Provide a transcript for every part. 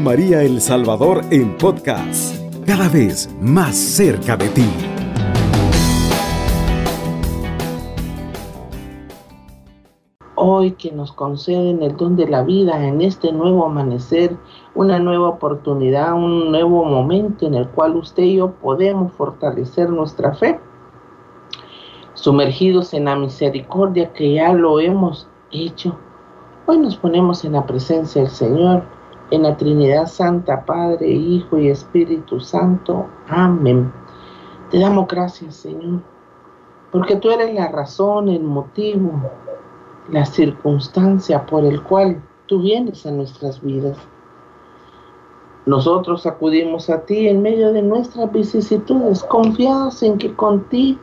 María El Salvador en podcast, cada vez más cerca de ti. Hoy que nos conceden el don de la vida en este nuevo amanecer, una nueva oportunidad, un nuevo momento en el cual usted y yo podemos fortalecer nuestra fe, sumergidos en la misericordia que ya lo hemos hecho. Hoy nos ponemos en la presencia del Señor, en la Trinidad Santa, Padre, Hijo y Espíritu Santo. Amén. Te damos gracias, Señor, porque tú eres la razón, el motivo, la circunstancia por el cual tú vienes a nuestras vidas. Nosotros acudimos a ti en medio de nuestras vicisitudes, confiados en que contigo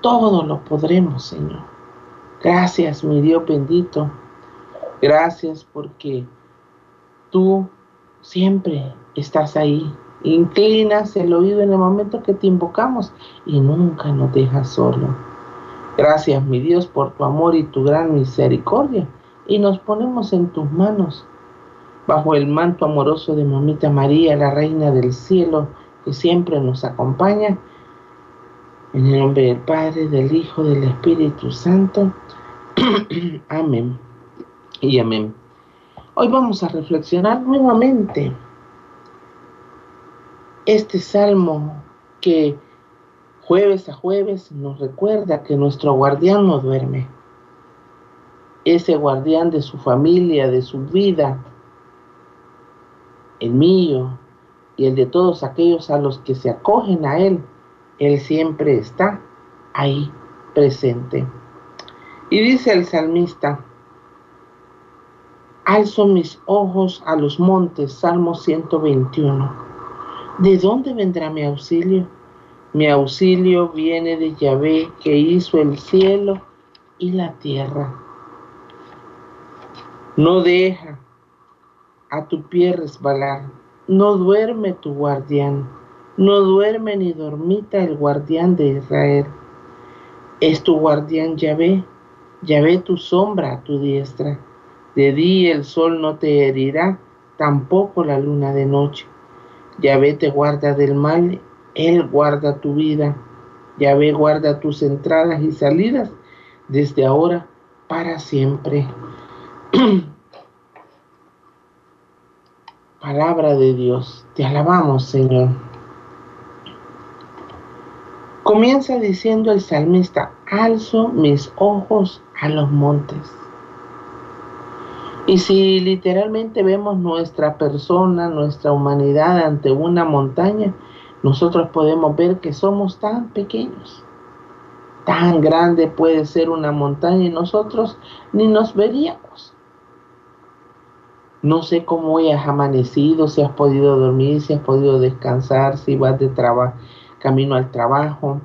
todo lo podremos, Señor. Gracias, mi Dios bendito. Gracias porque tú siempre estás ahí. Inclinas el oído en el momento que te invocamos y nunca nos dejas solo. Gracias, mi Dios, por tu amor y tu gran misericordia. Y nos ponemos en tus manos, bajo el manto amoroso de Mamita María, la Reina del Cielo, que siempre nos acompaña. En el nombre del Padre, del Hijo, del Espíritu Santo. amén. Y amén. Hoy vamos a reflexionar nuevamente este salmo que jueves a jueves nos recuerda que nuestro guardián no duerme. Ese guardián de su familia, de su vida, el mío y el de todos aquellos a los que se acogen a Él, Él siempre está ahí presente. Y dice el salmista, alzo mis ojos a los montes, Salmo 121. ¿De dónde vendrá mi auxilio? Mi auxilio viene de Yahvé que hizo el cielo y la tierra. No deja a tu pie resbalar, no duerme tu guardián, no duerme ni dormita el guardián de Israel. Es tu guardián Yahvé, Yahvé tu sombra a tu diestra. De día el sol no te herirá, tampoco la luna de noche. Yahvé te guarda del mal él guarda tu vida. Yahvé guarda tus entradas y salidas desde ahora para siempre. Palabra de Dios, te alabamos Señor. Comienza diciendo el salmista, alzo mis ojos a los montes. Y si literalmente vemos nuestra persona, nuestra humanidad ante una montaña, nosotros podemos ver que somos tan pequeños. Tan grande puede ser una montaña y nosotros ni nos veríamos. No sé cómo hayas amanecido, si has podido dormir, si has podido descansar, si vas de trabajo, camino al trabajo.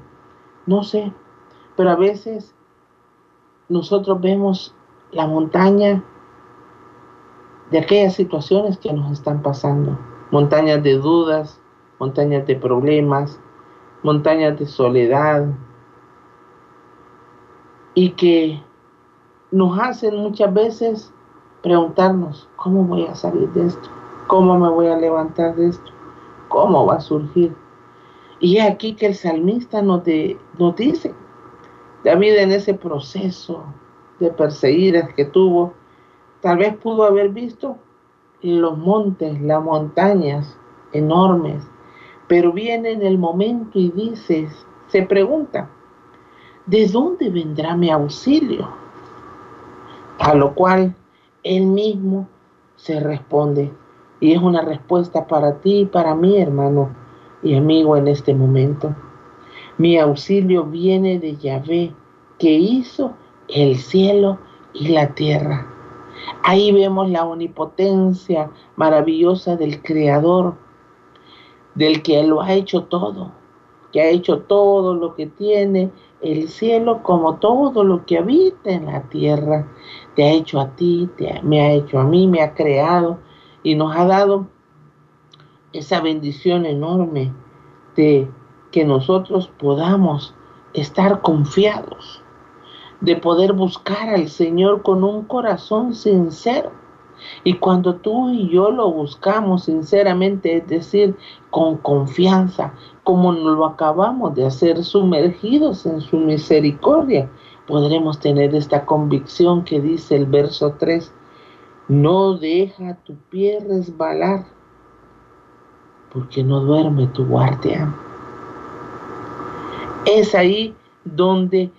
No sé. Pero a veces nosotros vemos la montaña de aquellas situaciones que nos están pasando. Montañas de dudas, montañas de problemas, montañas de soledad, y que nos hacen muchas veces preguntarnos, ¿cómo voy a salir de esto? ¿Cómo me voy a levantar de esto? ¿Cómo va a surgir? Y es aquí que el salmista nos, nos dice, David en ese proceso de perseguir que tuvo, tal vez pudo haber visto los montes, las montañas enormes, pero viene en el momento y dice, se pregunta, ¿de dónde vendrá mi auxilio? A lo cual él mismo se responde. Y es una respuesta para ti y para mí, hermano y amigo, en este momento. Mi auxilio viene de Yahvé, que hizo el cielo y la tierra. Ahí vemos la omnipotencia maravillosa del Creador del que lo ha hecho todo, que ha hecho todo lo que tiene el cielo como todo lo que habita en la tierra. Te ha hecho a ti, te, me ha hecho a mí, me ha creado y nos ha dado esa bendición enorme de que nosotros podamos estar confiados, de poder buscar al Señor con un corazón sincero, Y cuando tú y yo lo buscamos sinceramente, es decir, con confianza, como lo acabamos de hacer, sumergidos en su misericordia, podremos tener esta convicción que dice el verso 3, no deja tu pie resbalar, porque no duerme tu guardia. Es ahí donde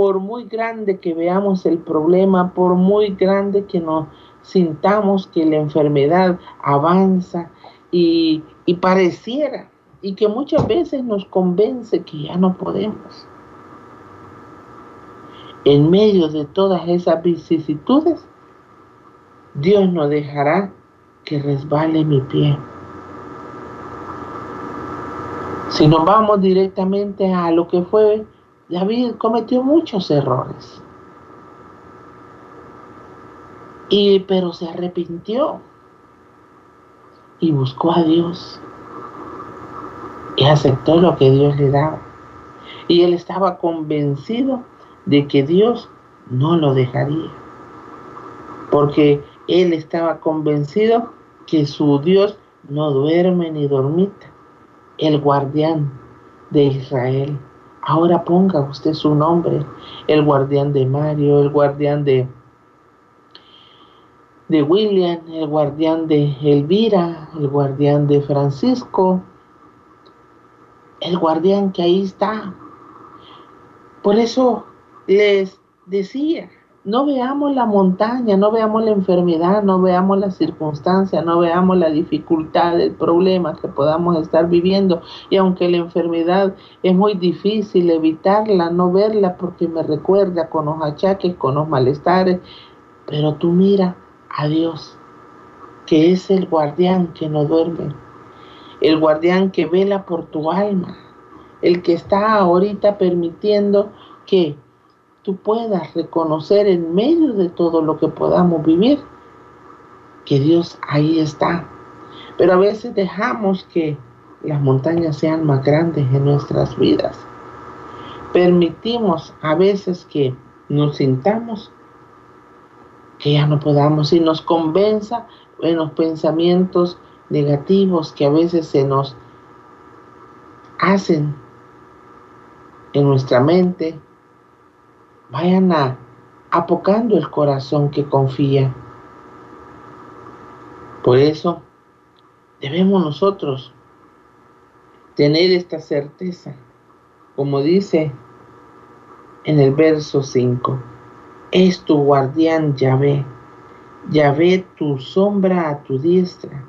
por muy grande que veamos el problema, por muy grande que nos sintamos que la enfermedad avanza y, pareciera y que muchas veces nos convence que ya no podemos. En medio de todas esas vicisitudes, Dios no dejará que resbale mi pie. Si nos vamos directamente a lo que fue, David cometió muchos errores. Y, pero se arrepintió y buscó a Dios y aceptó lo que Dios le daba. Y él estaba convencido de que Dios no lo dejaría. Porque él estaba convencido que su Dios no duerme ni dormita. El guardián de Israel. Ahora ponga usted su nombre. El guardián de Mario, el guardián de de William, el guardián de Elvira, el guardián de Francisco, el guardián que ahí está. Por eso les decía, no veamos la montaña, no veamos la enfermedad, no veamos la circunstancia, no veamos la dificultad, el problema que podamos estar viviendo. Y aunque la enfermedad es muy difícil evitarla, no verla porque me recuerda con los achaques, con los malestares, pero tú mira a Dios, que es el guardián que no duerme, el guardián que vela por tu alma, el que está ahorita permitiendo que tú puedas reconocer en medio de todo lo que podamos vivir, que Dios ahí está. Pero a veces dejamos que las montañas sean más grandes en nuestras vidas. Permitimos a veces que nos sintamos que ya no podamos y nos convenza en los pensamientos negativos que a veces se nos hacen en nuestra mente, vayan a apocando el corazón que confía. Por eso debemos nosotros tener esta certeza, como dice en el verso 5 es tu guardián Yahvé. Yahvé tu sombra a tu diestra.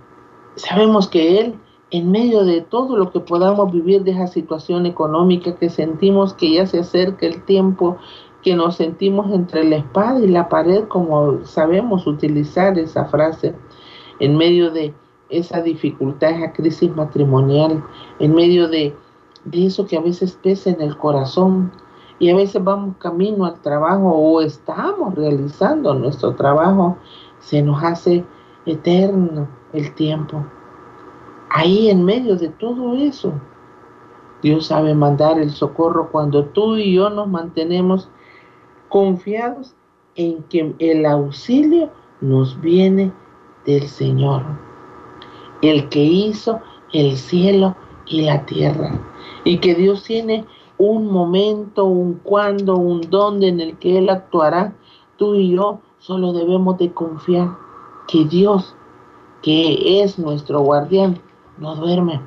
Sabemos que Él, en medio de todo lo que podamos vivir de esa situación económica que sentimos que ya se acerca el tiempo, que nos sentimos entre la espada y la pared, como sabemos utilizar esa frase, en medio de esa dificultad, esa crisis matrimonial, en medio de, de eso que a veces pesa en el corazón, y a veces vamos camino al trabajo o estamos realizando nuestro trabajo, se nos hace eterno el tiempo. Ahí en medio de todo eso, Dios sabe mandar el socorro cuando tú y yo nos mantenemos confiados en que el auxilio nos viene del Señor, el que hizo el cielo y la tierra, y que Dios tiene un momento, un cuándo, un dónde en el que Él actuará, tú y yo solo debemos de confiar que Dios, que es nuestro guardián, no duerme.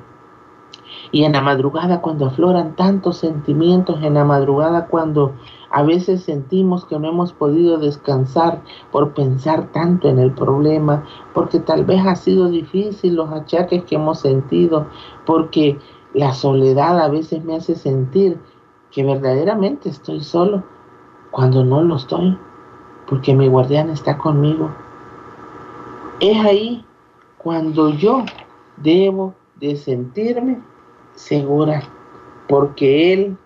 Y en la madrugada cuando afloran tantos sentimientos, en la madrugada cuando a veces sentimos que no hemos podido descansar por pensar tanto en el problema, porque tal vez ha sido difícil los achaques que hemos sentido, porque la soledad a veces me hace sentir que verdaderamente estoy solo cuando no lo estoy, porque mi guardián está conmigo. Es ahí cuando yo debo de sentirme segura, porque Él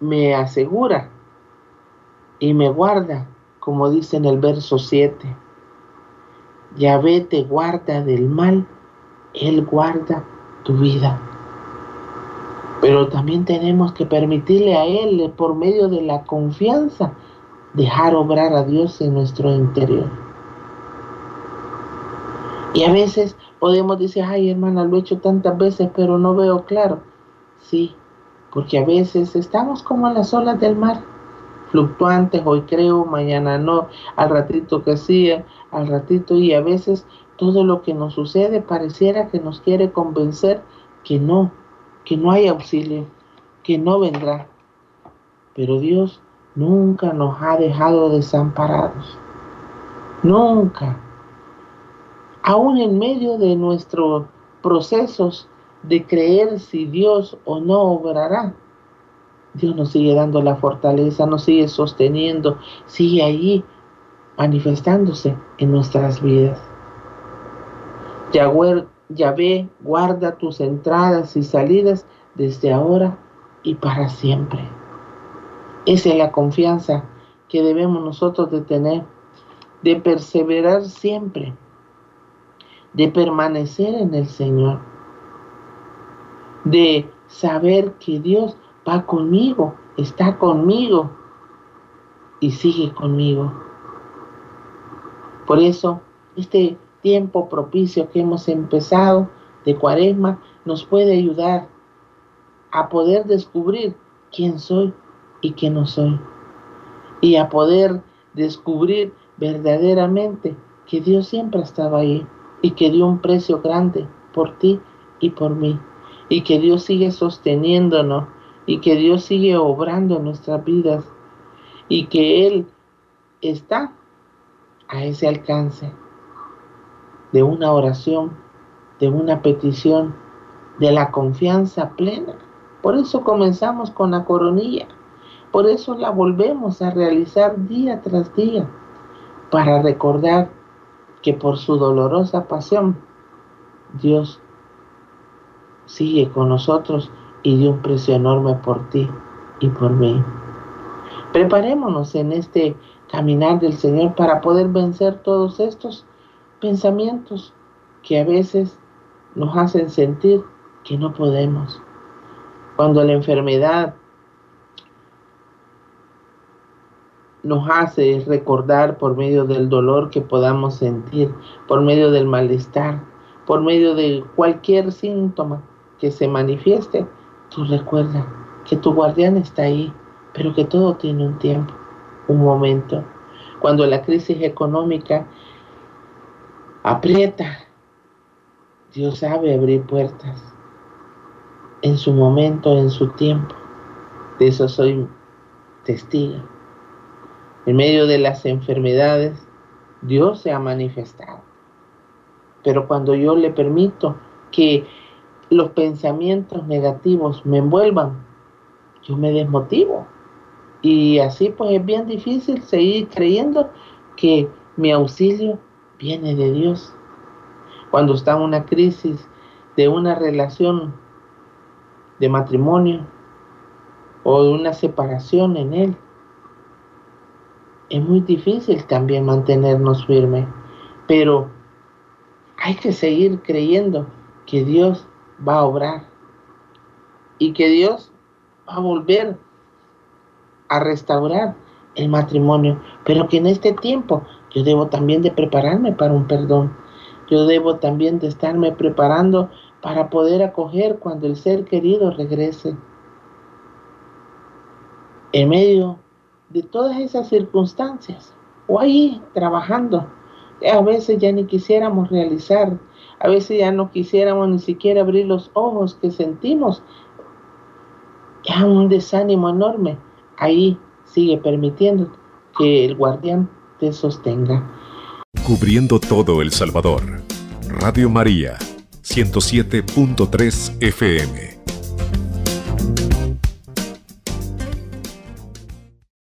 me asegura y me guarda, como dice en el verso 7. Yahvé te guarda del mal, Él guarda tu vida. Pero también tenemos que permitirle a Él, por medio de la confianza, dejar obrar a Dios en nuestro interior. Y a veces podemos decir, ay hermana, lo he hecho tantas veces, pero no veo claro. Sí, porque a veces estamos como en las olas del mar, fluctuantes, hoy creo, mañana no, al ratito que sí, al ratito, y a veces todo lo que nos sucede pareciera que nos quiere convencer que no, que no hay auxilio, que no vendrá. Pero Dios nunca nos ha dejado desamparados. Nunca. Aún en medio de nuestros procesos de creer si Dios o no obrará, Dios nos sigue dando la fortaleza, nos sigue sosteniendo, sigue allí manifestándose en nuestras vidas. Yahvé guarda tus entradas y salidas desde ahora y para siempre. Esa es la confianza que debemos nosotros de tener, de perseverar siempre, de permanecer en el Señor, de saber que Dios va conmigo, está conmigo y sigue conmigo. Por eso, este tiempo propicio que hemos empezado de cuaresma nos puede ayudar a poder descubrir quién soy y quién no soy. Y a poder descubrir verdaderamente que Dios siempre estaba ahí y que dio un precio grande por ti y por mí. Y que Dios sigue sosteniéndonos y que Dios sigue obrando en nuestras vidas y que Él está a ese alcance de una oración, de una petición, de la confianza plena por eso comenzamos con la coronilla. Por eso la volvemos a realizar día tras día, para recordar que por su dolorosa pasión, Dios sigue con nosotros y dio un precio enorme por ti y por mí. Preparémonos en este caminar del Señor para poder vencer todos estos pensamientos que a veces nos hacen sentir que no podemos cuando la enfermedad nos hace recordar por medio del dolor que podamos sentir, por medio del malestar, por medio de cualquier síntoma que se manifieste, tú recuerda que tu guardián está ahí, pero que todo tiene un tiempo, un momento. Cuando la crisis económica aprieta, Dios sabe abrir puertas en su momento, en su tiempo. De eso soy testigo. En medio de las enfermedades, Dios se ha manifestado. Pero cuando yo le permito que los pensamientos negativos me envuelvan, yo me desmotivo. Y así pues es bien difícil seguir creyendo que mi auxilio viene de Dios. Cuando está una crisis de una relación de matrimonio o de una separación en él. Es muy difícil también mantenernos firmes, pero hay que seguir creyendo que Dios va a obrar y que Dios va a volver a restaurar el matrimonio, pero que en este tiempo yo debo también de prepararme para un perdón. Yo debo también de estarme preparando para poder acoger cuando el ser querido regrese. En medio de todas esas circunstancias, o ahí trabajando, a veces ya ni quisiéramos realizar, a veces ya no quisiéramos ni siquiera abrir los ojos que sentimos, ya un desánimo enorme, ahí sigue permitiendo que el guardián te sostenga. Cubriendo todo El Salvador. Radio María 107.3 FM.